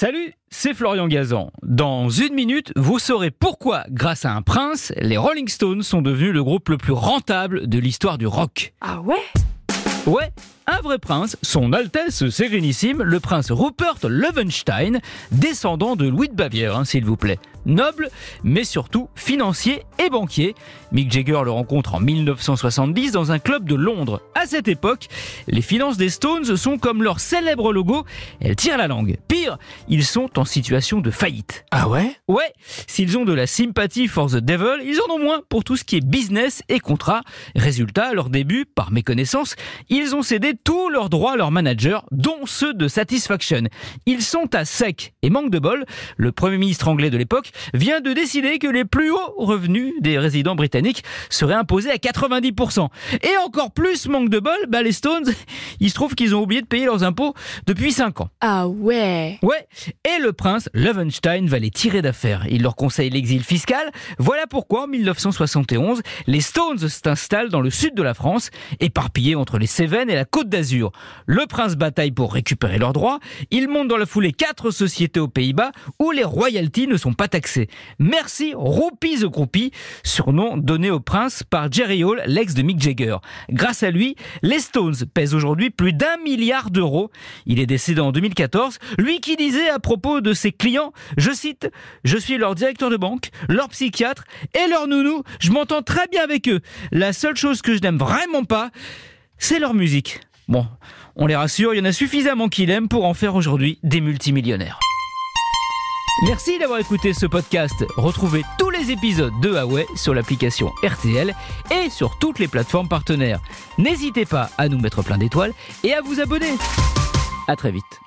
Salut, c'est Florian Gazan. Dans une minute, vous saurez pourquoi, grâce à un prince, les Rolling Stones sont devenus le groupe le plus rentable de l'histoire du rock. Ah ouais? Ouais, un vrai prince, son Altesse Sérénissime, le prince Rupert Löwenstein, descendant de Louis de Bavière, hein, s'il vous plaît. Noble, mais surtout financier et banquier. Mick Jagger le rencontre en 1970 dans un club de Londres. À cette époque, les finances des Stones sont comme leur célèbre logo, elles tirent la langue. Pire, ils sont en situation de faillite. Ah ouais? Ouais, s'ils ont de la sympathie for the devil, ils en ont moins pour tout ce qui est business et contrat. Résultat, à leur début, par méconnaissance, ils ont cédé tous leurs droits à leurs managers, dont ceux de Satisfaction. Ils sont à sec et manque de bol. Le premier ministre anglais de l'époque vient de décider que les plus hauts revenus des résidents britanniques seraient imposés à 90%. Et encore plus, manque de bol, bah les Stones, il se trouve qu'ils ont oublié de payer leurs impôts depuis 5 ans. Ah ouais Ouais, et le prince Löwenstein va les tirer d'affaire. Il leur conseille l'exil fiscal. Voilà pourquoi en 1971, les Stones s'installent dans le sud de la France, éparpillés entre les Cévennes et la D'Azur. Le prince bataille pour récupérer leurs droits. Il monte dans la foulée quatre sociétés aux Pays-Bas où les royalties ne sont pas taxées. Merci Roupi the Groupie, surnom donné au prince par Jerry Hall, l'ex de Mick Jagger. Grâce à lui, les Stones pèsent aujourd'hui plus d'un milliard d'euros. Il est décédé en 2014. Lui qui disait à propos de ses clients, je cite, je suis leur directeur de banque, leur psychiatre et leur nounou. Je m'entends très bien avec eux. La seule chose que je n'aime vraiment pas, c'est leur musique. Bon, on les rassure, il y en a suffisamment qui l'aiment pour en faire aujourd'hui des multimillionnaires. Merci d'avoir écouté ce podcast. Retrouvez tous les épisodes de Huawei sur l'application RTL et sur toutes les plateformes partenaires. N'hésitez pas à nous mettre plein d'étoiles et à vous abonner. À très vite.